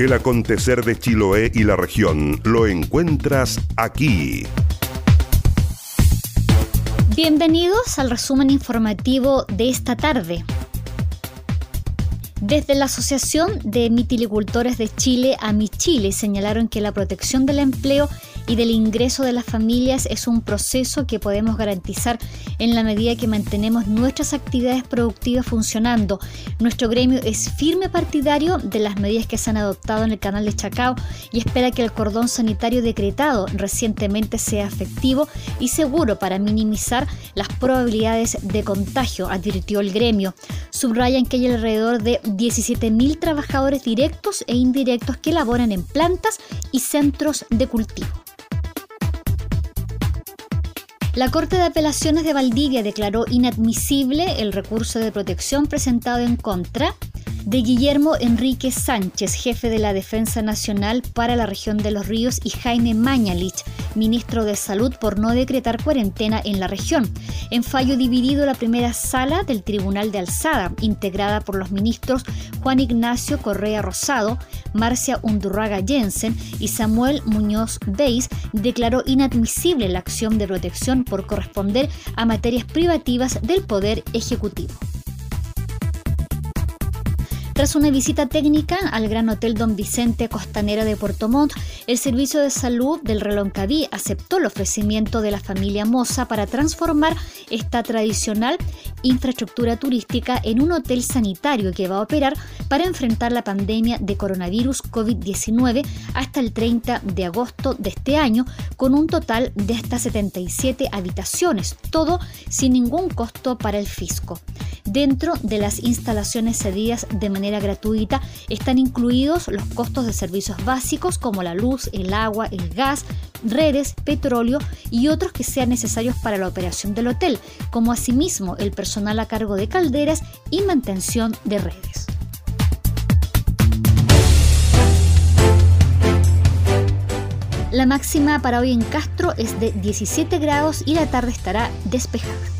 El acontecer de Chiloé y la región lo encuentras aquí. Bienvenidos al resumen informativo de esta tarde. Desde la Asociación de Mitilicultores de Chile a Mi Chile señalaron que la protección del empleo y del ingreso de las familias es un proceso que podemos garantizar en la medida que mantenemos nuestras actividades productivas funcionando. Nuestro gremio es firme partidario de las medidas que se han adoptado en el canal de Chacao y espera que el cordón sanitario decretado recientemente sea efectivo y seguro para minimizar las probabilidades de contagio, advirtió el gremio. Subrayan que hay alrededor de 17.000 trabajadores directos e indirectos que laboran en plantas y centros de cultivo. La Corte de Apelaciones de Valdivia declaró inadmisible el recurso de protección presentado en contra de Guillermo Enrique Sánchez, jefe de la Defensa Nacional para la región de los ríos, y Jaime Mañalich, ministro de Salud, por no decretar cuarentena en la región. En fallo dividido, la primera sala del Tribunal de Alzada, integrada por los ministros Juan Ignacio Correa Rosado, Marcia Undurraga Jensen y Samuel Muñoz Beis, declaró inadmisible la acción de protección por corresponder a materias privativas del Poder Ejecutivo. Tras una visita técnica al Gran Hotel Don Vicente Costanera de Puerto Montt, el Servicio de Salud del Reloncaví aceptó el ofrecimiento de la familia Moza para transformar esta tradicional infraestructura turística en un hotel sanitario que va a operar para enfrentar la pandemia de coronavirus COVID-19 hasta el 30 de agosto de este año, con un total de hasta 77 habitaciones, todo sin ningún costo para el fisco. Dentro de las instalaciones cedidas de manera gratuita están incluidos los costos de servicios básicos como la luz, el agua, el gas, redes, petróleo y otros que sean necesarios para la operación del hotel, como asimismo el personal a cargo de calderas y mantención de redes. La máxima para hoy en Castro es de 17 grados y la tarde estará despejada.